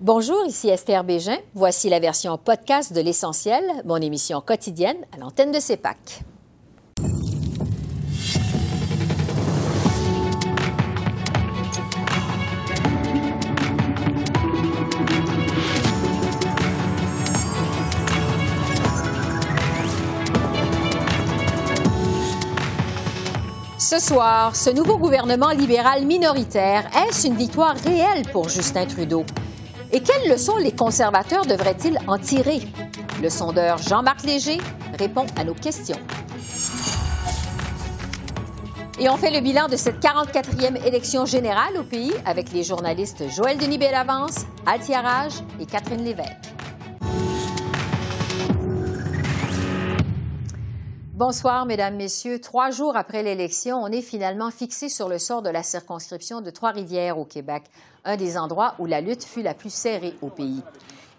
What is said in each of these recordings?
Bonjour, ici Esther Bégin. Voici la version podcast de L'Essentiel, mon émission quotidienne à l'antenne de CEPAC. Ce soir, ce nouveau gouvernement libéral minoritaire, est-ce une victoire réelle pour Justin Trudeau? Et quelles leçons les conservateurs devraient-ils en tirer? Le sondeur Jean-Marc Léger répond à nos questions. Et on fait le bilan de cette 44e élection générale au pays avec les journalistes Joël Denis Bellavance, Altiarage et Catherine Lévesque. Bonsoir, Mesdames, Messieurs. Trois jours après l'élection, on est finalement fixé sur le sort de la circonscription de Trois-Rivières au Québec, un des endroits où la lutte fut la plus serrée au pays.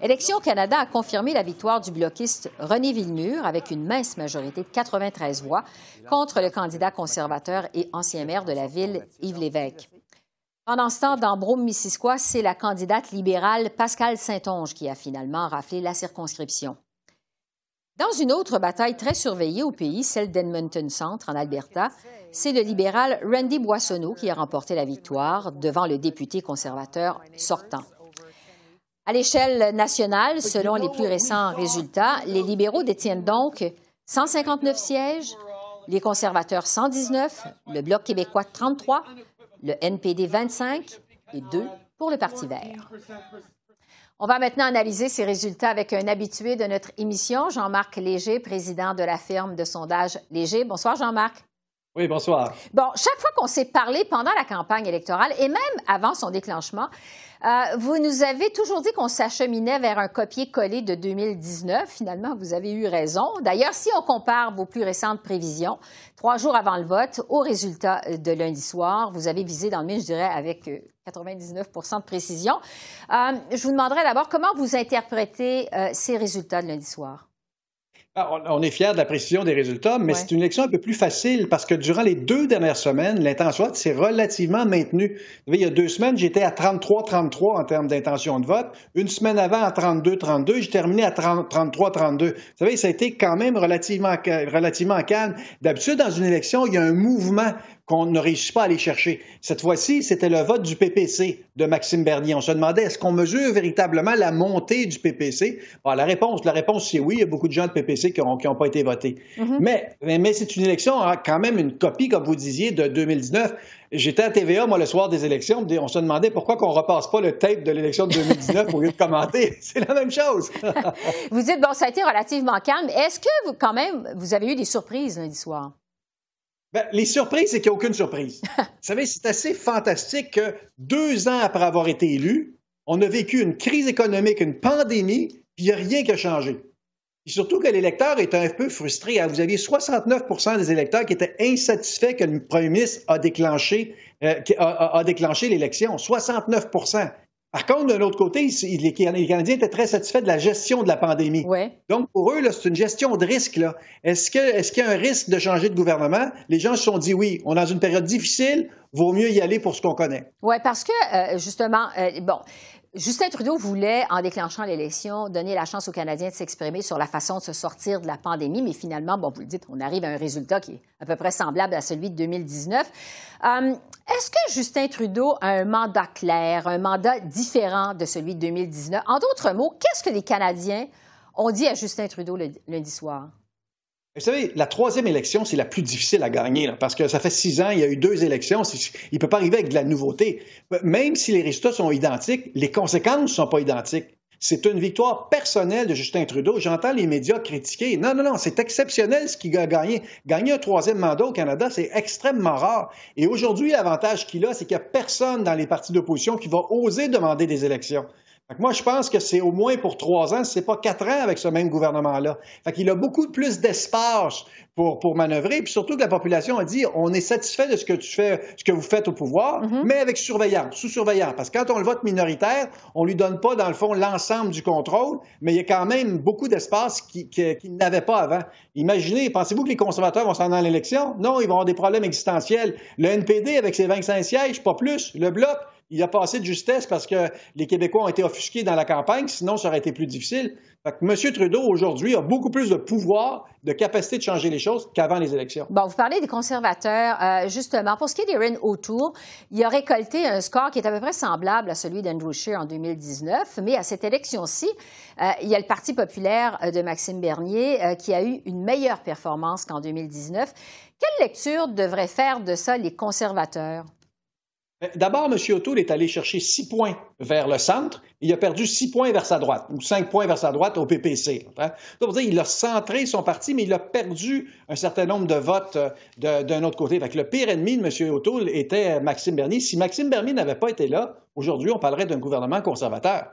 Élection Canada a confirmé la victoire du bloquiste René Villemur avec une mince majorité de 93 voix contre le candidat conservateur et ancien maire de la ville, Yves Lévesque. Pendant ce temps, dans Brome-Missisquoi, c'est la candidate libérale Pascal Saint-Onge qui a finalement raflé la circonscription. Dans une autre bataille très surveillée au pays, celle d'Edmonton Centre en Alberta, c'est le libéral Randy Boissonneau qui a remporté la victoire devant le député conservateur sortant. À l'échelle nationale, selon les plus récents résultats, les libéraux détiennent donc 159 sièges, les conservateurs 119, le Bloc québécois 33, le NPD 25 et 2 pour le Parti vert. On va maintenant analyser ces résultats avec un habitué de notre émission, Jean-Marc Léger, président de la firme de sondage Léger. Bonsoir, Jean-Marc. Oui, bonsoir. Bon, chaque fois qu'on s'est parlé pendant la campagne électorale et même avant son déclenchement, euh, vous nous avez toujours dit qu'on s'acheminait vers un copier-coller de 2019. Finalement, vous avez eu raison. D'ailleurs, si on compare vos plus récentes prévisions, trois jours avant le vote, au résultat de lundi soir, vous avez visé dans le mille, je dirais, avec 99% euh, de précision. Euh, je vous demanderai d'abord comment vous interprétez ces résultats de lundi soir? Ah, on est fiers de la précision des résultats, mais c'est une élection un peu plus facile parce que durant les deux dernières semaines, l'intention de vote s'est relativement maintenue. il y a deux semaines, j'étais à 33-33 en termes d'intention de vote. Une semaine avant, à 32-32. J'ai terminé à 33-32. Vous savez, ça a été quand même relativement, relativement calme. D'habitude, dans une élection, il y a un mouvement qu'on ne réussit pas à aller chercher. Cette fois-ci, c'était le vote du PPC de Maxime Bernier. On se demandait est-ce qu'on mesure véritablement la montée du PPC La réponse, la réponse, c'est oui. Il y a beaucoup de gens de PPC qui n'ont pas été votés. Mm-hmm. Mais, mais c'est une élection hein, quand même une copie, comme vous disiez, de 2019. J'étais à TVA, moi, le soir des élections. On se demandait pourquoi qu'on repasse pas le tape de l'élection de 2019 au lieu de commenter. C'est la même chose. vous dites, bon, ça a été relativement calme. Est-ce que, vous, quand même, vous avez eu des surprises lundi soir? Ben, les surprises, c'est qu'il n'y a aucune surprise. Vous savez, c'est assez fantastique que deux ans après avoir été élu, on a vécu une crise économique, une pandémie, puis il n'y a rien qui a changé. Et surtout que l'électeur est un peu frustré. Hein. Vous aviez 69% des électeurs qui étaient insatisfaits que le premier ministre a déclenché, euh, a déclenché l'élection. 69 par contre, d'un autre côté, les Canadiens étaient très satisfaits de la gestion de la pandémie. Donc, pour eux, c'est une gestion de risque. Est-ce qu'il est y a un risque de changer de gouvernement? Les gens se sont dit oui, on est dans une période difficile, vaut mieux y aller pour ce qu'on connaît. Oui, parce que, euh, justement, euh, bon, Justin Trudeau voulait, en déclenchant l'élection, donner la chance aux Canadiens de s'exprimer sur la façon de se sortir de la pandémie, mais finalement, bon, vous le dites, on arrive à un résultat qui est à peu près semblable à celui de 2019. Euh, est-ce que Justin Trudeau a un mandat clair, un mandat différent de celui de 2019? En d'autres mots, qu'est-ce que les Canadiens ont dit à Justin Trudeau le, lundi soir? Vous savez, la troisième élection, c'est la plus difficile à gagner, parce que ça fait six ans, il y a eu deux élections, il ne peut pas arriver avec de la nouveauté. Même si les résultats sont identiques, les conséquences ne sont pas identiques. C'est une victoire personnelle de Justin Trudeau. J'entends les médias critiquer. Non, non, non, c'est exceptionnel ce qu'il a gagné. Gagner un troisième mandat au Canada, c'est extrêmement rare. Et aujourd'hui, l'avantage qu'il a, c'est qu'il n'y a personne dans les partis d'opposition qui va oser demander des élections moi, je pense que c'est au moins pour trois ans, si ce n'est pas quatre ans avec ce même gouvernement-là. Fait qu'il a beaucoup plus d'espace pour, pour manœuvrer, puis surtout que la population a dit on est satisfait de ce que tu fais, ce que vous faites au pouvoir, mm-hmm. mais avec surveillance, sous surveillance. Parce que quand on le vote minoritaire, on lui donne pas, dans le fond, l'ensemble du contrôle, mais il y a quand même beaucoup d'espace qu'il qui, qui n'avait pas avant. Imaginez, pensez-vous que les conservateurs vont s'en aller à l'élection? Non, ils vont avoir des problèmes existentiels. Le NPD, avec ses 25 sièges, pas plus. Le Bloc, Il a passé de justesse parce que les Québécois ont été offusqués dans la campagne, sinon ça aurait été plus difficile. Fait que M. Trudeau, aujourd'hui, a beaucoup plus de pouvoir, de capacité de changer les choses qu'avant les élections. Bon, vous parlez des conservateurs. Euh, justement, pour ce qui est d'Erin O'Toole, il a récolté un score qui est à peu près semblable à celui d'Andrew Scheer en 2019, mais à cette élection-ci, euh, il y a le Parti populaire euh, de Maxime Bernier qui a eu une meilleure performance qu'en 2019. Quelle lecture devraient faire de ça les conservateurs? D'abord, M. O'Toole est allé chercher six points vers le centre. Il a perdu six points vers sa droite, ou cinq points vers sa droite au PPC. Donc, il a centré son parti, mais il a perdu un certain nombre de votes euh, d'un autre côté. Fait le pire ennemi de M. O'Toole était Maxime Bernier. Si Maxime Bernier n'avait pas été là, aujourd'hui, on parlerait d'un gouvernement conservateur.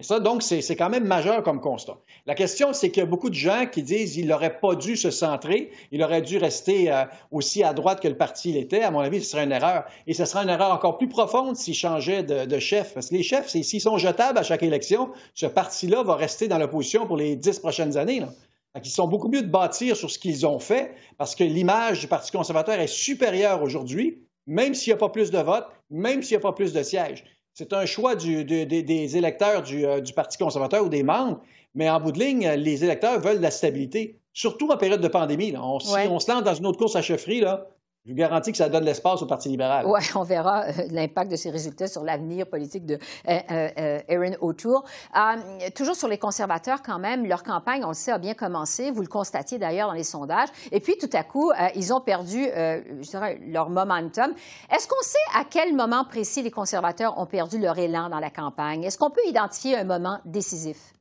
Et ça, donc, c'est quand même majeur comme constat. La question, c'est qu'il y a beaucoup de gens qui disent qu'il n'aurait pas dû se centrer, il aurait dû rester euh, aussi à droite que le parti l'était. À mon avis, ce serait une erreur. Et ce serait une erreur encore plus profonde s'il changeait de, chef. Parce que les chefs, s'ils sont jetables à chaque élection, ce parti-là va rester dans l'opposition pour les dix prochaines années. Là. ils sont beaucoup mieux de bâtir sur ce qu'ils ont fait, parce que l'image du Parti conservateur est supérieure aujourd'hui, même s'il n'y a pas plus de votes, même s'il n'y a pas plus de sièges. C'est un choix des électeurs euh, du, Parti conservateur ou des membres, mais en bout de ligne, les électeurs veulent de la stabilité, surtout en période de pandémie. On, Si on se lance dans une autre course à chefferie, là, je vous garantis que ça donne l'espace au Parti libéral. Oui, on verra euh, l'impact de ces résultats sur l'avenir politique de euh, euh, Erin O'Toole. toujours sur les conservateurs, quand même, leur campagne, on le sait, a bien commencé. Vous le constatiez d'ailleurs dans les sondages. Et puis, tout à coup, ils ont perdu, je dirais, leur momentum. Est-ce qu'on sait à quel moment précis les conservateurs ont perdu leur élan dans la campagne? Est-ce qu'on peut identifier un moment décisif?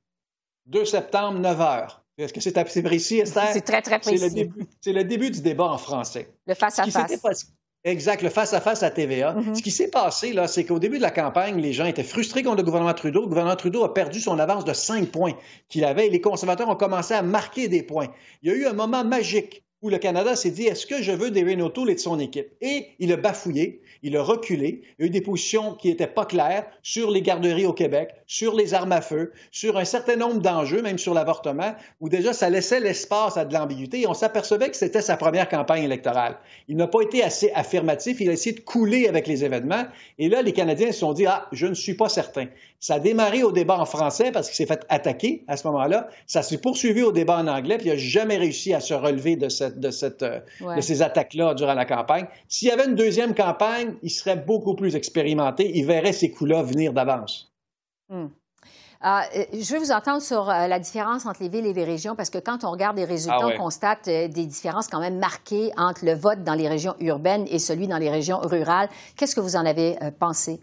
2 septembre, 9 heures. Est-ce que c'est assez précis, Esther? C'est très, très précis. C'est le, début du débat en français. Le face-à-face. Exact, le face-à-face -à, TVA. Mm-hmm. Ce qui s'est passé, là, c'est qu'au début de la campagne, les gens étaient frustrés contre le gouvernement Trudeau. Le gouvernement Trudeau a perdu son avance de cinq points qu'il avait et les conservateurs ont commencé à marquer des points. Il y a eu un moment magique où le Canada s'est dit est-ce que je veux des O'Toole et de son équipe? Et il a bafouillé, il a reculé, il a eu des positions qui n'étaient pas claires sur les garderies au Québec, sur les armes à feu, sur un certain nombre d'enjeux, même sur l'avortement, où déjà ça laissait l'espace à de l'ambiguïté et on s'apercevait que c'était sa première campagne électorale. Il n'a pas été assez affirmatif, il a essayé de couler avec les événements et là les Canadiens se sont dit ah je ne suis pas certain. Ça a démarré au débat en français parce qu'il s'est fait attaquer à ce moment-là. Ça s'est poursuivi au débat en anglais, puis il n'a jamais réussi à se relever de, cette, de, cette, euh, de ces attaques-là durant la campagne. S'il y avait une deuxième campagne, il serait beaucoup plus expérimenté. Il verrait ces coups-là venir d'avance. Hmm. Ah, euh, je veux vous entendre sur euh, la différence entre les villes et les régions, parce que quand on regarde les résultats, ah on constate des différences quand même marquées entre le vote dans les régions urbaines et celui dans les régions rurales. Qu'est-ce que vous en avez pensé?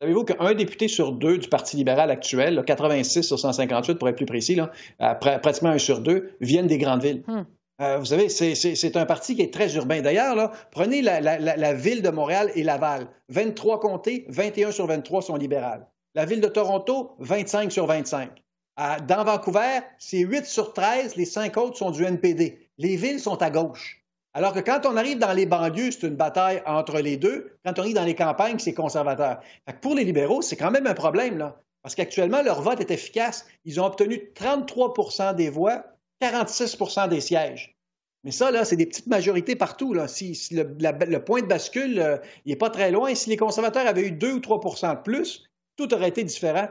Savez-vous qu'un député sur deux du Parti libéral actuel, 86 sur 158 pour être plus précis, là, pratiquement un sur deux, viennent des grandes villes. Hmm. Euh, vous savez, c'est un parti qui est très urbain. D'ailleurs, prenez la, ville de Montréal et Laval. 23 comtés, 21 sur 23 sont libérales. La ville de Toronto, 25 sur 25. dans Vancouver, c'est 8 sur 13, les cinq autres sont du NPD. Les villes sont à gauche. Alors que quand on arrive dans les banlieues, c'est une bataille entre les deux. Quand on arrive dans les campagnes, c'est conservateur. pour les libéraux, c'est quand même un problème, là. Parce qu'actuellement, leur vote est efficace. Ils ont obtenu 33% des voix, 46% des sièges. Mais ça, là, c'est des petites majorités partout. Là. Si, le, point de bascule, euh, il n'est pas très loin. Si les conservateurs avaient eu 2 ou 3% de plus, tout aurait été différent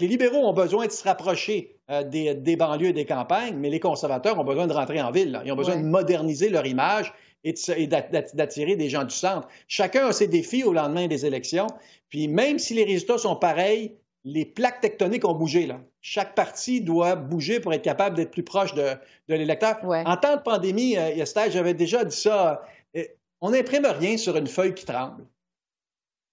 les libéraux ont besoin de se rapprocher euh, des, banlieues et des campagnes, mais les conservateurs ont besoin de rentrer en ville. Ils ont besoin de moderniser leur image et d'attirer des gens du centre. Chacun a ses défis au lendemain des élections. Puis même si les résultats sont pareils, les plaques tectoniques ont bougé. Là. Chaque parti doit bouger pour être capable d'être plus proche de, l'électeur. En temps de pandémie, euh, j'avais déjà dit ça, euh, on n'imprime rien sur une feuille qui tremble.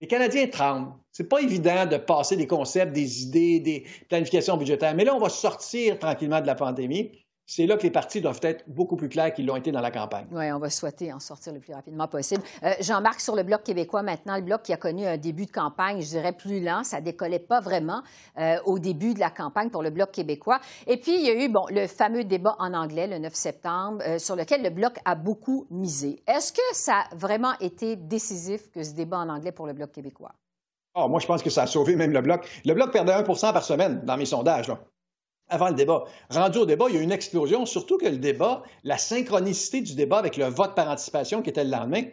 Les Canadiens tremblent. C'est pas évident de passer des concepts, des idées, des planifications budgétaires. Mais là, on va sortir tranquillement de la pandémie c'est là que les partis doivent être beaucoup plus clairs qu'ils l'ont été dans la campagne. Oui, on va souhaiter en sortir le plus rapidement possible. Euh, Jean-Marc, sur le Bloc québécois maintenant, le Bloc qui a connu un début de campagne, je dirais, plus lent, ça décollait pas vraiment euh, au début de la campagne pour le Bloc québécois. Et puis, il y a eu bon, le fameux débat en anglais le 9 septembre, euh, sur lequel le Bloc a beaucoup misé. Est-ce que ça a vraiment été décisif que ce débat en anglais pour le Bloc québécois? Oh, moi, je pense que ça a sauvé même le Bloc. Le Bloc perdait 1% par semaine dans mes sondages. Là avant le débat. Rendu au débat, il y a eu une explosion, surtout que le débat, la synchronicité du débat avec le vote par anticipation qui était le lendemain,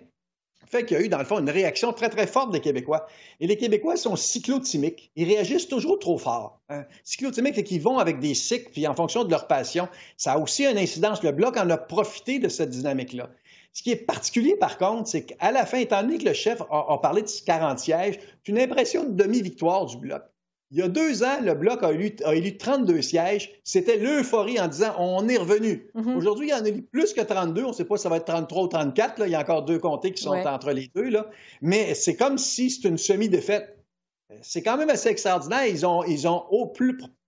fait qu'il y a eu, dans le fond, une réaction très, très forte des Québécois. Et les Québécois sont cyclotimiques. Ils réagissent toujours trop fort. Hein. Cyclotimiques, c'est qu'ils vont avec des cycles, puis en fonction de leur passion. Ça a aussi une incidence. Le Bloc en a profité de cette dynamique-là. Ce qui est particulier, par contre, c'est qu'à la fin, étant donné que le chef a, parlé de 40 sièges, c'est une impression de demi-victoire du Bloc. Il y a deux ans, le Bloc a élu, 32 sièges. C'était l'euphorie en disant on est revenu. Mhm. Aujourd'hui, il y en a eu plus que 32. On ne sait pas si ça va être 33 ou 34. Il y a encore deux comtés qui sont entre les deux. Là. Mais c'est comme si c'est une semi-défaite. C'est quand même assez extraordinaire. Ils ont, ils ont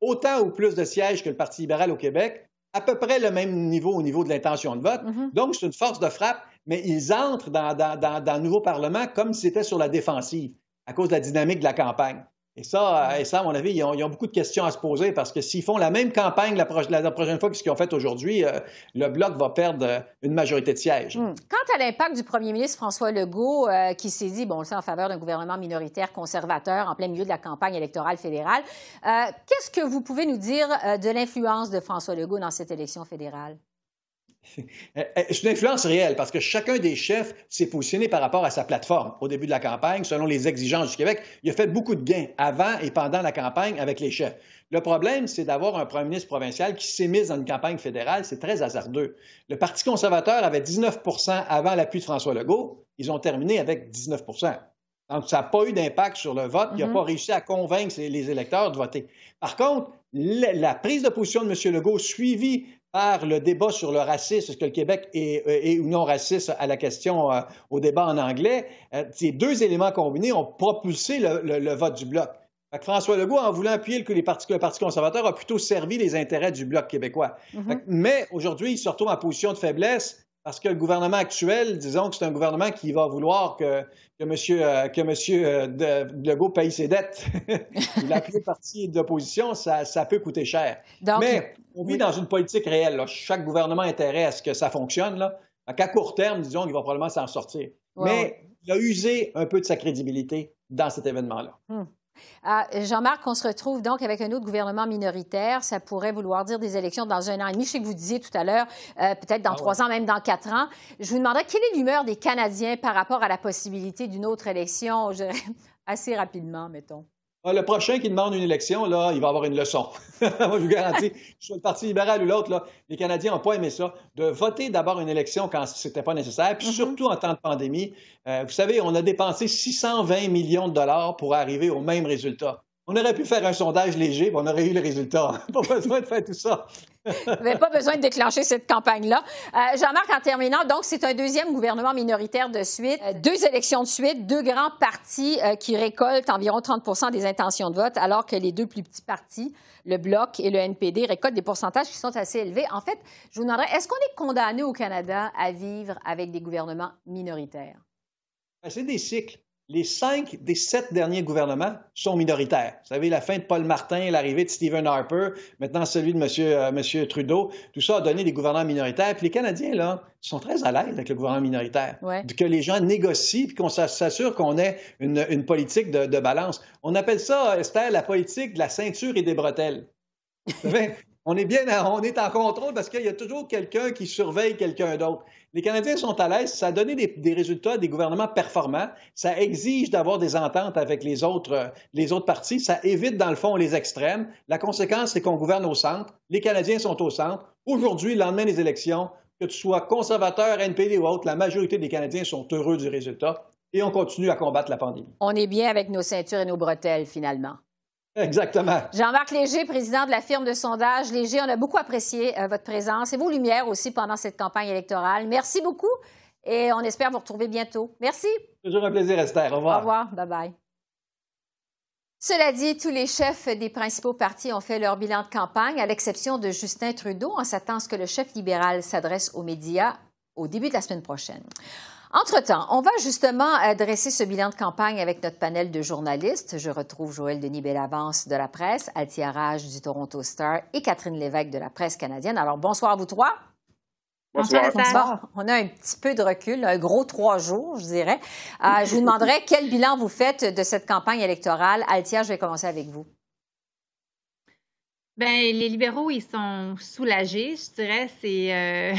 autant ou plus de sièges que le Parti libéral au Québec à peu près le même niveau au niveau de l'intention de vote. Mm-hmm. Donc, c'est une force de frappe, mais ils entrent dans, dans, le nouveau Parlement comme si c'était sur la défensive à cause de la dynamique de la campagne. Et ça, euh, et ça, à mon avis, ils ont, beaucoup de questions à se poser parce que s'ils font la même campagne la, prochaine fois que ce qu'ils ont fait aujourd'hui, euh, le Bloc va perdre euh, une majorité de sièges. Hmm. Quant à l'impact du premier ministre François Legault, qui s'est dit, bon, on le en faveur d'un gouvernement minoritaire conservateur en plein milieu de la campagne électorale fédérale, qu'est-ce que vous pouvez nous dire de l'influence de François Legault dans cette élection fédérale? Euh, euh, c'est une influence réelle parce que chacun des chefs s'est positionné par rapport à sa plateforme au début de la campagne, selon les exigences du Québec. Il a fait beaucoup de gains avant et pendant la campagne avec les chefs. Le problème, c'est d'avoir un premier ministre provincial qui s'est mis dans une campagne fédérale. C'est très hasardeux. Le Parti conservateur avait 19% avant l'appui de François Legault. Ils ont terminé avec 19% donc, ça n'a pas eu d'impact sur le vote. Il n'a mm-hmm. pas réussi à convaincre les électeurs de voter. Par contre, la prise de position de M. Legault, suivie par le débat sur le racisme, est-ce que le Québec est, ou non raciste à la question euh, au débat en anglais, euh, ces deux éléments combinés ont propulsé le, vote du Bloc. François Legault, en voulant appuyer le, parti, le Parti conservateur, a plutôt servi les intérêts du Bloc québécois. Mm-hmm. mais aujourd'hui, il se retrouve en position de faiblesse parce que le gouvernement actuel, disons que c'est un gouvernement qui va vouloir que, que M. Euh, que monsieur, euh, Legault paye ses dettes. Il a pris parti d'opposition, ça, ça, peut coûter cher. Mais on vit dans une politique réelle. Chaque gouvernement a intérêt à ce que ça fonctionne. Là. qu'à court terme, disons qu'il va probablement s'en sortir. Mais il a usé un peu de sa crédibilité dans cet événement-là. Hmm. Ah, Jean-Marc, on se retrouve donc avec un autre gouvernement minoritaire. Ça pourrait vouloir dire des élections dans un an et demi. Je sais que vous disiez tout à l'heure, euh, peut-être dans ah trois ans, même dans quatre ans. Je vous demanderais quelle est l'humeur des Canadiens par rapport à la possibilité d'une autre élection, je... assez rapidement, mettons. Ah, le prochain qui demande une élection, là, il va avoir une leçon. Moi, je vous garantis, soit le Parti libéral ou l'autre, les Canadiens n'ont pas aimé ça, de voter d'abord une élection quand ce n'était pas nécessaire, puis mm-hmm. surtout en temps de pandémie. Euh, vous savez, on a dépensé 620 millions de dollars pour arriver au même résultat. On aurait pu faire un sondage léger, on aurait eu le résultat. pas besoin de faire tout ça. N'avez pas besoin de déclencher cette campagne-là. Euh, Jean-Marc, en terminant, donc, c'est un deuxième gouvernement minoritaire de suite, euh, deux élections de suite, deux grands partis euh, qui récoltent environ 30% des intentions de vote, alors que les deux plus petits partis, le Bloc et le NPD, récoltent des pourcentages qui sont assez élevés. En fait, je vous demanderais, est-ce qu'on est condamné au Canada à vivre avec des gouvernements minoritaires? Ben, c'est des cycles les cinq des sept derniers gouvernements sont minoritaires. Vous savez, la fin de Paul Martin, l'arrivée de Stephen Harper, maintenant celui de M. Monsieur, Trudeau, tout ça a donné des gouvernements minoritaires. Puis les Canadiens, là, sont très à l'aise avec le gouvernement minoritaire. Que les gens négocient puis qu'on s'assure qu'on ait une, politique de, balance. On appelle ça, Esther, la politique de la ceinture et des bretelles. On est bien, on est en contrôle parce qu'il y a toujours quelqu'un qui surveille quelqu'un d'autre. Les Canadiens sont à l'aise. Ça a donné des, résultats des gouvernements performants. Ça exige d'avoir des ententes avec les autres, euh, les autres partis. Ça évite, dans le fond, les extrêmes. La conséquence, c'est qu'on gouverne au centre. Les Canadiens sont au centre. Aujourd'hui, le lendemain des élections, que tu sois conservateur, NPD ou autre, la majorité des Canadiens sont heureux du résultat et on continue à combattre la pandémie. On est bien avec nos ceintures et nos bretelles, finalement. Exactement. Jean-Marc Léger, président de la firme de sondage Léger, on a beaucoup apprécié euh, votre présence et vos lumières aussi pendant cette campagne électorale. Merci beaucoup et on espère vous retrouver bientôt. Merci. Toujours un plaisir, Esther. Au revoir. Au revoir. Bye-bye. Cela dit, tous les chefs des principaux partis ont fait leur bilan de campagne, à l'exception de Justin Trudeau. On s'attend à ce que le chef libéral s'adresse aux médias au début de la semaine prochaine. Entre-temps, on va justement adresser ce bilan de campagne avec notre panel de journalistes. Je retrouve Joël Denis Bellavance de la presse, Altia Raj du Toronto Star et Catherine Lévesque de la presse canadienne. Alors, bonsoir à vous trois. Bonsoir. bonsoir. On a un petit peu de recul, un gros trois jours, je dirais. Euh, je vous demanderai quel bilan vous faites de cette campagne électorale. Altia, je vais commencer avec vous. Ben, les libéraux, ils sont soulagés, je dirais. C'est euh,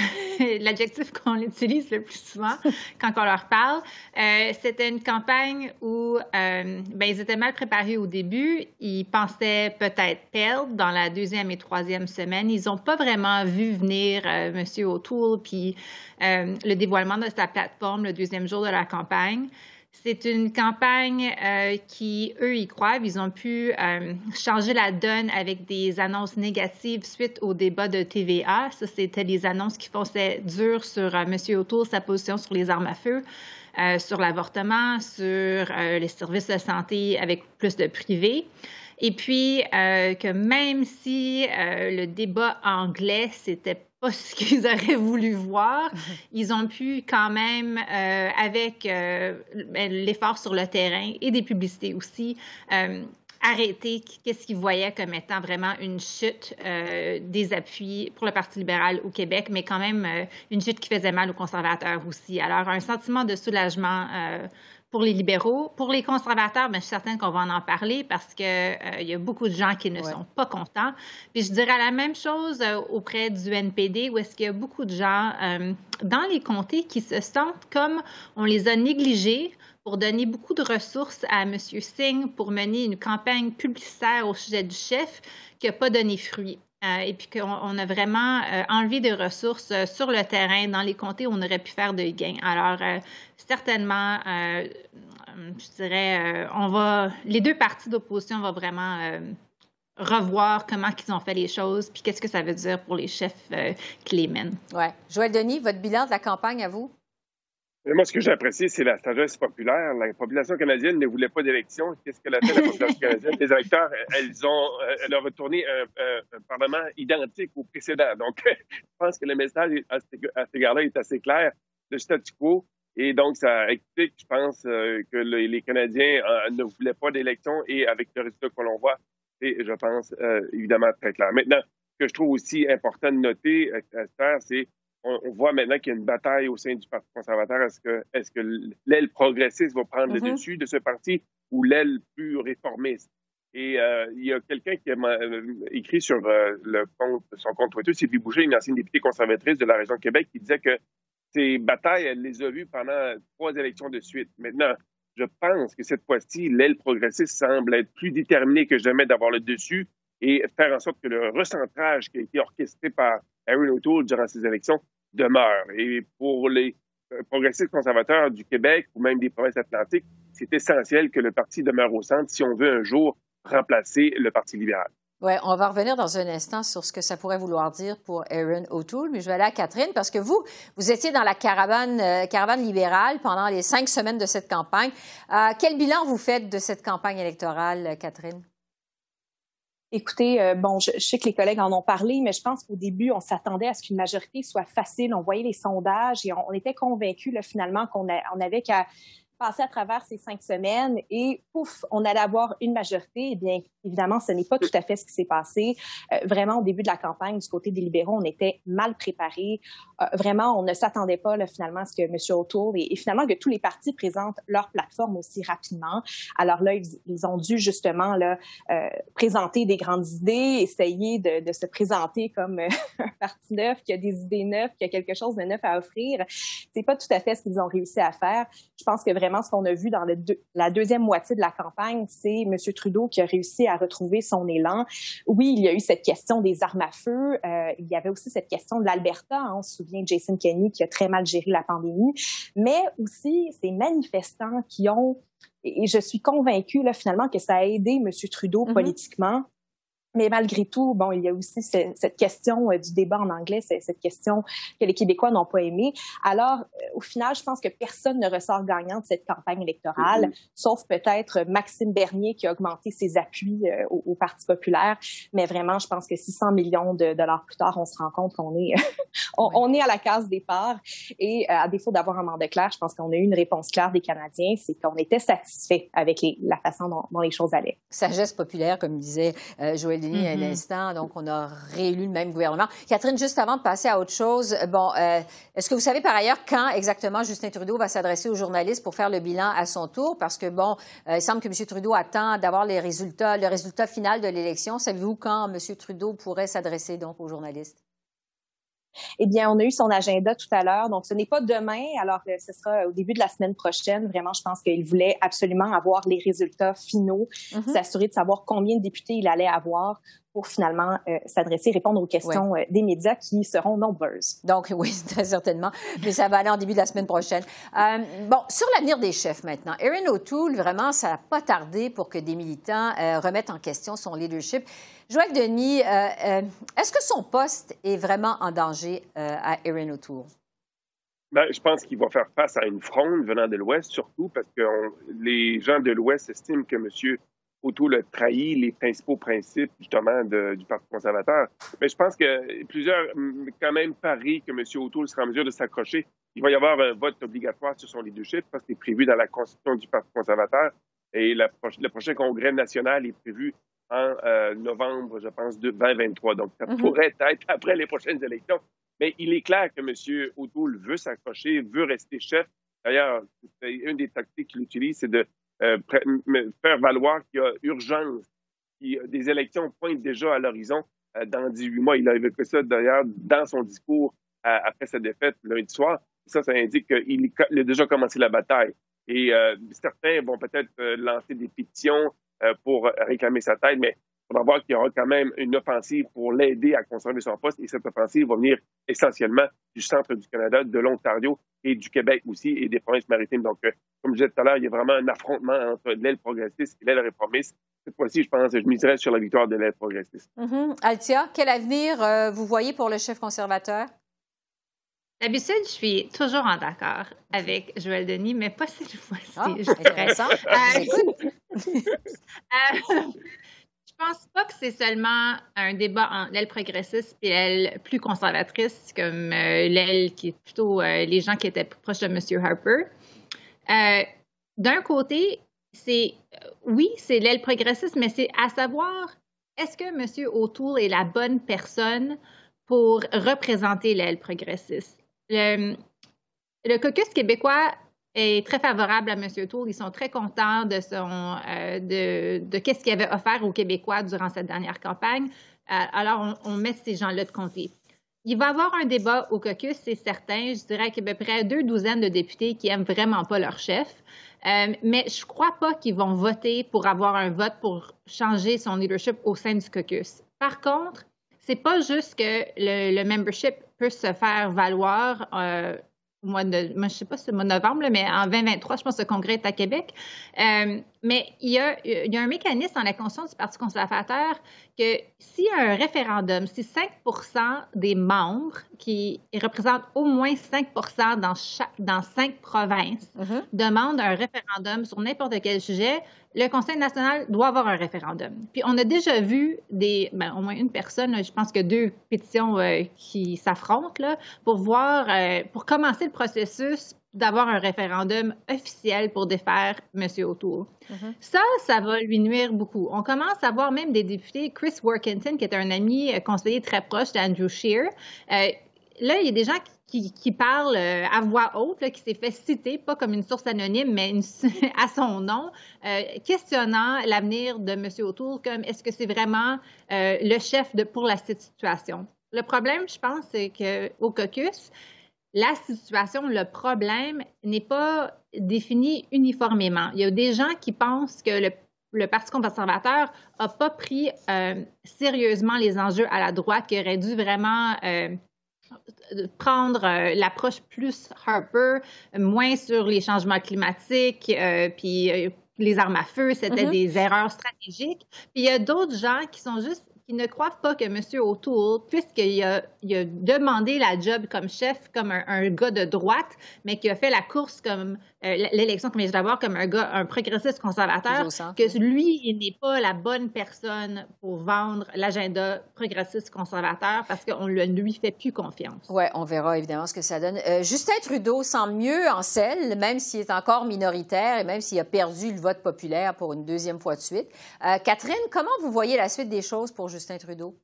l'adjectif qu'on utilise le plus souvent quand on leur parle. Euh, c'était une campagne où euh, ben, ils étaient mal préparés au début. Ils pensaient peut-être perdre dans la deuxième et troisième semaine. Ils n'ont pas vraiment vu venir M. O'Toole puis le dévoilement de sa plateforme le deuxième jour de la campagne. C'est une campagne euh, qui, eux, y croient. Ils ont pu euh, changer la donne avec des annonces négatives suite au débat de TVA. Ça, c'était les annonces qui fonçaient dur sur euh, M. O'Toole, sa position sur les armes à feu, sur l'avortement, sur les services de santé avec plus de privé. Et puis, que même si le débat anglais, c'était pas ce qu'ils auraient voulu voir. Ils ont pu quand même, euh, avec euh, ben, l'effort sur le terrain et des publicités aussi, euh, arrêter qu'est-ce qu'ils voyaient comme étant vraiment une chute des appuis pour le Parti libéral au Québec, mais quand même une chute qui faisait mal aux conservateurs aussi. Alors, un sentiment de soulagement pour les libéraux. Pour les conservateurs, bien, je suis certaine qu'on va en, parler parce qu'il euh, y a beaucoup de gens qui ne sont pas contents. Puis je dirais la même chose euh, auprès du NPD, où est-ce qu'il y a beaucoup de gens euh, dans les comtés qui se sentent comme on les a négligés pour donner beaucoup de ressources à M. Singh pour mener une campagne publicitaire au sujet du chef qui n'a pas donné fruit. Et puis qu'on a vraiment enlevé des ressources sur le terrain dans les comtés où on aurait pu faire de gains. Alors, certainement, euh, je dirais, euh, on va, les deux partis d'opposition vont vraiment euh, revoir comment ils ont fait les choses, puis qu'est-ce que ça veut dire pour les chefs qui les mènent. Oui. Joël Denis, votre bilan de la campagne à vous? Moi, ce que j'ai apprécié, c'est la sagesse populaire. La population canadienne ne voulait pas d'élection. Qu'est-ce qu'elle a fait, la population canadienne? Les électeurs, elles ont, elles ont retourné un, Parlement identique au précédent. Donc, je pense que le message à cet égard-là est assez clair. Le statu quo, et donc, ça explique, je pense, euh, que les Canadiens euh, ne voulaient pas d'élection et avec le résultat que l'on voit, c'est, je pense, euh, évidemment très clair. Maintenant, ce que je trouve aussi important de noter, c'est on, on voit maintenant qu'il y a une bataille au sein du Parti conservateur. Est-ce que, l'aile progressiste va prendre le mm-hmm. dessus de ce parti ou l'aile plus réformiste? Et il y a quelqu'un qui a écrit sur le compte, son compte Twitter, Sylvie Boucher, une ancienne députée conservatrice de la région de Québec, qui disait que ces batailles, elle les a vues pendant trois élections de suite. Maintenant, je pense que cette fois-ci, l'aile progressiste semble être plus déterminée que jamais d'avoir le dessus et faire en sorte que le recentrage qui a été orchestré par Aaron O'Toole durant ces élections demeure. Et pour les euh, progressistes conservateurs du Québec ou même des provinces atlantiques, c'est essentiel que le parti demeure au centre si on veut un jour remplacer le Parti libéral. Oui, on va revenir dans un instant sur ce que ça pourrait vouloir dire pour Aaron O'Toole, mais je vais aller à Catherine parce que vous, vous étiez dans la caravane, euh, caravane libérale pendant les cinq semaines de cette campagne. Euh, quel bilan vous faites de cette campagne électorale, Catherine? Écoutez, euh, bon, je, sais que les collègues en ont parlé, mais je pense qu'au début, on s'attendait à ce qu'une majorité soit facile. On voyait les sondages et on, était convaincus finalement qu'on on avait qu'à passer à travers ces cinq semaines et pouf, on allait avoir une majorité. Eh bien, évidemment, ce n'est pas tout à fait ce qui s'est passé. Euh, vraiment, au début de la campagne, du côté des libéraux, on était mal préparés. Euh, vraiment, on ne s'attendait pas là, finalement à ce que M. O'Toole et, finalement que tous les partis présentent leur plateforme aussi rapidement. Alors là, ils, ont dû justement là, euh, présenter des grandes idées, essayer de, de se présenter comme un parti neuf qui a des idées neuves, qui a quelque chose de neuf à offrir. C'est pas tout à fait ce qu'ils ont réussi à faire. Je pense que vraiment ce qu'on a vu dans la deuxième moitié de la campagne, c'est M. Trudeau qui a réussi à retrouver son élan. Oui, il y a eu cette question des armes à feu. Euh, il y avait aussi cette question de l'Alberta. Hein. on se souvient de Jason Kenney qui a très mal géré la pandémie, mais aussi ces manifestants qui ont et je suis convaincue là, finalement que ça a aidé M. Trudeau mm-hmm. politiquement mais malgré tout, bon, il y a aussi cette question euh, du débat en anglais, cette question que les Québécois n'ont pas aimée. Alors, euh, au final, je pense que personne ne ressort gagnant de cette campagne électorale, mm-hmm. sauf peut-être Maxime Bernier qui a augmenté ses appuis euh, au, Parti populaire. Mais vraiment, je pense que 600 millions de dollars plus tard, on se rend compte qu'on est, on, est à la case départ. Et à défaut d'avoir un mandat clair, je pense qu'on a eu une réponse claire des Canadiens, c'est qu'on était satisfait avec la façon dont, les choses allaient. Sagesse populaire, comme disait Joël États-Unis à un Mm-hmm. Donc, on a réélu le même gouvernement. Catherine, juste avant de passer à autre chose, bon, euh, est-ce que vous savez par ailleurs quand exactement Justin Trudeau va s'adresser aux journalistes pour faire le bilan à son tour? Parce que, bon, euh, il semble que M. Trudeau attend d'avoir les résultats, le résultat final de l'élection. Savez-vous quand M. Trudeau pourrait s'adresser donc aux journalistes? Eh bien, on a eu son agenda tout à l'heure, donc ce n'est pas demain, alors que ce sera au début de la semaine prochaine. Vraiment, je pense qu'il voulait absolument avoir les résultats finaux, Mhm. s'assurer de savoir combien de députés il allait avoir pour finalement euh, s'adresser, répondre aux questions euh, des médias qui seront nombreuses. Donc, oui, très certainement. Mais ça va aller en début de la semaine prochaine. Euh, bon, sur l'avenir des chefs maintenant. Erin O'Toole, vraiment, ça n'a pas tardé pour que des militants euh, remettent en question son leadership. Joël Denis, euh, euh, est-ce que son poste est vraiment en danger euh, à Erin O'Toole? Ben, je pense qu'il va faire face à une fronde venant de l'Ouest, surtout parce que on- les gens de l'Ouest estiment que M. O'Toole a trahi les principaux principes, justement, de- du Parti conservateur. Mais je pense que plusieurs, hum, quand même, parient que M. O'Toole sera en mesure de s'accrocher. Il va y avoir un vote obligatoire sur son leadership parce que c'est prévu dans la Constitution du Parti conservateur. Et la le prochain congrès national est prévu en euh, novembre, je pense, de 2023. Donc, ça Mhm. pourrait être après les prochaines élections. Mais il est clair que M. O'Toole veut s'accrocher, veut rester chef. D'ailleurs, une des tactiques qu'il utilise, c'est de faire valoir qu'il y a urgence, qu'il des élections pointent déjà à l'horizon euh, dans 18 mois. Il a évoqué ça d'ailleurs dans son discours euh, après sa défaite lundi soir. Ça, ça indique qu'il il a déjà commencé la bataille. Et euh, certains vont peut-être euh, lancer des pétitions euh, pour réclamer sa tête, mais il faudra voir qu'il y aura quand même une offensive pour l'aider à conserver son poste. Et cette offensive va venir essentiellement du centre du Canada, de l'Ontario et du Québec aussi et des provinces maritimes. Donc, euh, comme je disais tout à l'heure, il y a vraiment un affrontement entre l'aile progressiste et l'aile réformiste. Cette fois-ci, je pense, je miserais sur la victoire de l'aile progressiste. Mhm. Altia, quel avenir euh, vous voyez pour le chef conservateur? D'habitude, je suis toujours en accord avec Joël Denis, mais pas cette fois-ci. Ah, je dirais. Euh, Je pense pas que c'est seulement un débat entre l'aile progressiste et l'aile plus conservatrice, comme euh, l'aile qui est plutôt euh, les gens qui étaient proches de M. Harper. Euh, D'un côté, c'est oui, c'est l'aile progressiste, mais c'est à savoir est-ce que M. O'Toole est la bonne personne pour représenter l'aile progressiste? Le caucus québécois très favorable à M. O'Toole. Ils sont très contents de son euh, de, qu'est-ce qu'il avait offert aux Québécois durant cette dernière campagne. Euh, alors, on, met ces gens-là de côté. Il va y avoir un débat au caucus, c'est certain. Je dirais qu'il y a à peu près deux douzaines de députés qui aiment vraiment pas leur chef. Euh, mais je crois pas qu'ils vont voter pour avoir un vote pour changer son leadership au sein du caucus. Par contre, c'est pas juste que le, membership peut se faire valoir mois de, moi, je sais pas si c'est le mois de novembre, mais en 2023, je pense que le congrès est à Québec. Euh, mais il y, a, il y a un mécanisme dans la Constitution du Parti conservateur que s'il y a un référendum, si 5% des membres qui représentent au moins 5 dans, chaque, dans cinq provinces Mhm. demandent un référendum sur n'importe quel sujet, le Conseil national doit avoir un référendum. Puis on a déjà vu des, ben, au moins une personne, je pense que deux pétitions euh, qui s'affrontent pour voir, euh, pour commencer le processus d'avoir un référendum officiel pour défaire M. O'Toole. Mhm. Ça, ça va lui nuire beaucoup. On commence à voir même des députés, Chris Workington, qui est un ami euh, conseiller très proche d'Andrew Scheer. Euh, là, il y a des gens qui, qui parlent euh, à voix haute, là, qui s'est fait citer, pas comme une source anonyme, mais une- à son nom, euh, questionnant l'avenir de M. O'Toole, comme est-ce que c'est vraiment euh, le chef de, pour la situation. Le problème, je pense, c'est qu'au caucus, la situation, le problème n'est pas défini uniformément. Il y a des gens qui pensent que le, le Parti conservateur n'a pas pris euh, sérieusement les enjeux à la droite, qui aurait dû vraiment euh, prendre euh, l'approche plus Harper, moins sur les changements climatiques, puis les armes à feu, c'était Mhm. des erreurs stratégiques. Puis il y a d'autres gens qui sont juste qui ne croient pas que M. O'Toole, puisqu'il a, il a demandé la job comme chef, comme un, un gars de droite, mais qui a fait la course comme euh, l'élection comme d'abord comme un gars, un progressiste conservateur, que lui, il n'est pas la bonne personne pour vendre l'agenda progressiste conservateur parce qu'on ne lui fait plus confiance. Oui, on verra évidemment ce que ça donne. Euh, Justin Trudeau semble mieux en selle, même s'il est encore minoritaire et même s'il a perdu le vote populaire pour une deuxième fois de suite. Euh, Catherine, comment vous voyez la suite des choses pour Justin Justin Trudeau?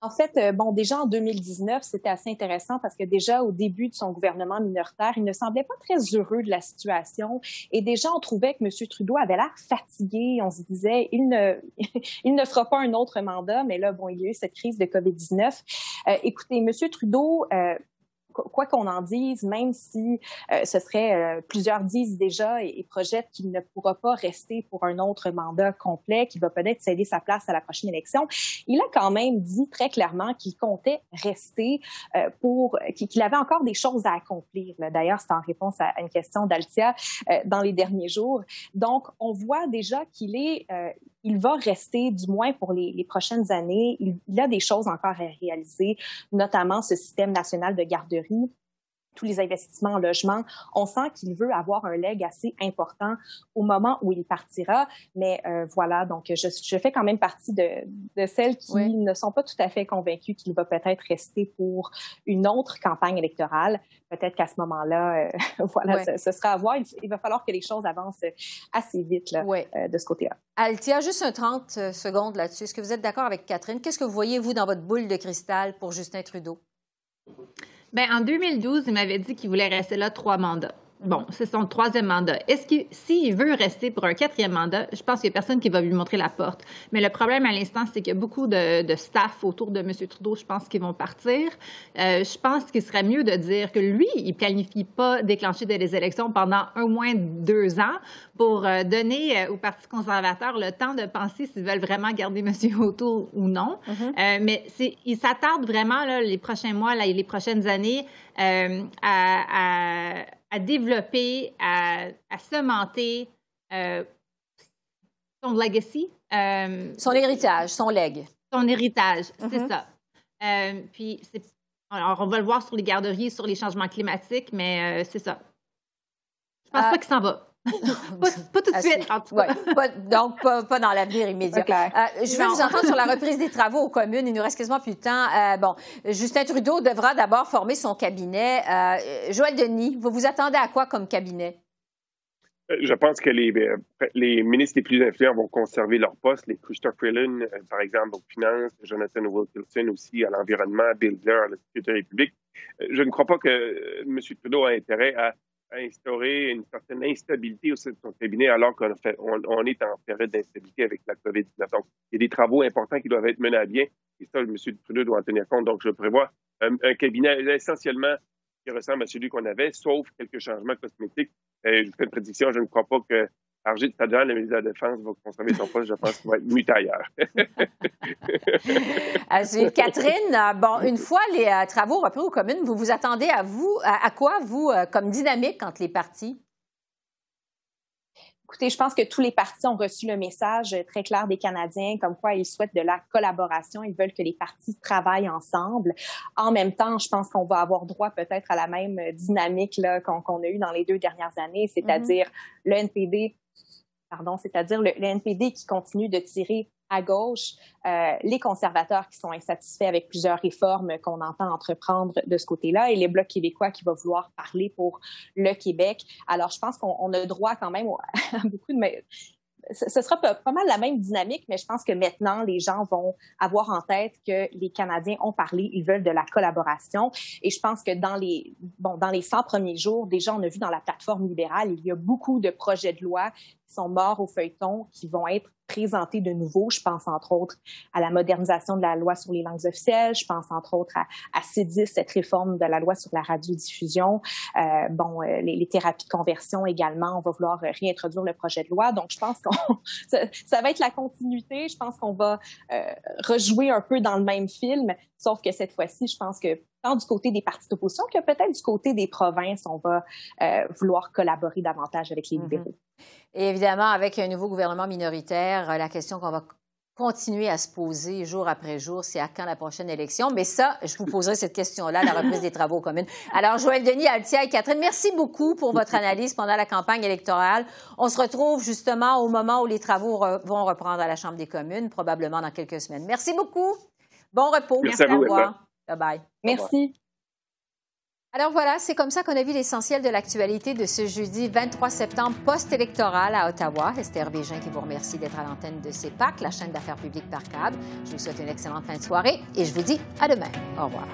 En fait, euh, bon, déjà en 2019, c'était assez intéressant parce que déjà au début de son gouvernement minoritaire, il ne semblait pas très heureux de la situation. Et déjà, on trouvait que M. Trudeau avait l'air fatigué. On se disait, il ne, il ne fera pas un autre mandat. Mais là, bon, il y a eu cette crise de COVID-19. Euh, écoutez, M. Trudeau, euh, quoi qu'on en dise, même si euh, ce serait euh, plusieurs disent déjà et, projettent qu'il ne pourra pas rester pour un autre mandat complet, qu'il va peut-être céder sa place à la prochaine élection, il a quand même dit très clairement qu'il comptait rester euh, pour qu'il avait encore des choses à accomplir. D'ailleurs, c'est en réponse à une question d'Altia dans les derniers jours. Donc, on voit déjà qu'il est il va rester, du moins pour les, prochaines années, il, il, a des choses encore à réaliser, notamment ce système national de garderie tous les investissements en logement. On sent qu'il veut avoir un leg assez important au moment où il partira. Mais euh, voilà, donc je, je, fais quand même partie de, de celles qui ne sont pas tout à fait convaincues qu'il va peut-être rester pour une autre campagne électorale. Peut-être qu'à ce moment-là, euh, voilà, ce, ce, sera à voir. Il, va falloir que les choses avancent assez vite là, euh, de ce côté-là. Altia, juste un 30 secondes là-dessus. Est-ce que vous êtes d'accord avec Catherine? Qu'est-ce que vous voyez, vous, dans votre boule de cristal pour Justin Trudeau? Bien, en 2012, il m'avait dit qu'il voulait rester là trois mandats. Bon, c'est son troisième mandat. Est-ce qu'il, s'il veut rester pour un quatrième mandat, je pense qu'il n'y a personne qui va lui montrer la porte. Mais le problème à l'instant, c'est qu'il y a beaucoup de, de, staff autour de M. Trudeau, je pense, qui vont partir. Euh, je pense qu'il serait mieux de dire que lui, il planifie pas déclencher des élections pendant au moins deux ans pour euh, donner euh, au Parti conservateur le temps de penser s'ils veulent vraiment garder M. Autour ou non. Mm-hmm. euh, mais il s'attarde vraiment là, les prochains mois, là, les prochaines années euh, à, à à développer, à, à cementer euh, son legacy. Euh, son héritage, son leg. Son héritage, c'est mm -hmm. ça. Euh, puis, alors, on va le voir sur les garderies, sur les changements climatiques, mais c'est ça. Je pense pas qu'il s'en va. Pas, pas, tout de suite, en tout cas. Ouais, pas, donc, pas, pas dans l'avenir immédiat. Euh, je veux vous entendre sur la reprise des travaux aux communes. Il nous reste quasiment plus de temps. Euh, bon, Justin Trudeau devra d'abord former son cabinet. Euh, Joël Denis, vous vous attendez à quoi comme cabinet? Je pense que les, les ministres les plus influents vont conserver leur poste. Les Christophe Freeland, par exemple, aux finances, Jonathan Wilkinson aussi à l'environnement, Bill Blair à la sécurité publique. Je ne crois pas que M. Trudeau a intérêt à à instaurer une certaine instabilité au sein de son cabinet alors qu'on est en période d'instabilité avec la COVID-19. Donc, il y a des travaux importants qui doivent être menés à bien et ça, M. Trudeau doit en tenir compte. Donc, je prévois un, un cabinet essentiellement qui ressemble à celui qu'on avait, sauf quelques changements cosmétiques. Et je fais une prédiction, je ne crois pas que Argit Tadjan, le ministre de la Défense, va conserver son poste. Je pense qu'il va être muté ailleurs. Catherine, bon, une fois les euh, travaux repris aux communes, vous vous attendez à vous, à, à quoi, vous, euh, comme dynamique entre les partis? Écoutez, je pense que tous les partis ont reçu le message très clair des Canadiens, comme quoi ils souhaitent de la collaboration, ils veulent que les partis travaillent ensemble. En même temps, je pense qu'on va avoir droit peut-être à la même dynamique là, qu'on, a eue dans les deux dernières années, c'est-à-dire mm-hmm. le NPD pardon, c'est-à-dire le, NPD qui continue de tirer à gauche, euh, les conservateurs qui sont insatisfaits avec plusieurs réformes qu'on entend entreprendre de ce côté-là et les blocs québécois qui vont vouloir parler pour le Québec. Alors, je pense qu'on a droit quand même à beaucoup de ce sera pas, mal la même dynamique, mais je pense que maintenant, les gens vont avoir en tête que les Canadiens ont parlé, ils veulent de la collaboration. Et je pense que dans les, bon, dans les 100 premiers jours, déjà, on a vu dans la plateforme libérale, il y a beaucoup de projets de loi sont morts au feuilleton, qui vont être présentés de nouveau. Je pense entre autres à la modernisation de la loi sur les langues officielles. Je pense entre autres à, à C10, cette réforme de la loi sur la radiodiffusion. Euh, bon, euh, les, thérapies de conversion également, on va vouloir réintroduire le projet de loi. Donc, je pense qu'on ça, ça, va être la continuité. Je pense qu'on va euh, rejouer un peu dans le même film, sauf que cette fois-ci, je pense que tant du côté des partis d'opposition que peut-être du côté des provinces, on va euh, vouloir collaborer davantage avec les libéraux. -hmm. Et évidemment, avec un nouveau gouvernement minoritaire, la question qu'on va continuer à se poser jour après jour, c'est à quand la prochaine élection. Mais ça, je vous poserai cette question-là, la reprise des travaux communs. Alors, Joël Denis, Altia et Catherine, merci beaucoup pour votre analyse pendant la campagne électorale. On se retrouve justement au moment où les travaux re vont reprendre à la Chambre des communes, probablement dans quelques semaines. Merci beaucoup. Bon repos. Merci, à vous. Au revoir. Bye bye. Merci. Alors voilà, c'est comme ça qu'on a vu l'essentiel de l'actualité de ce jeudi 23 septembre post-électoral à Ottawa. Esther Bégin qui vous remercie d'être à l'antenne de CEPAC, la chaîne d'affaires publiques par câble. Je vous souhaite une excellente fin de soirée et je vous dis à demain. Au revoir.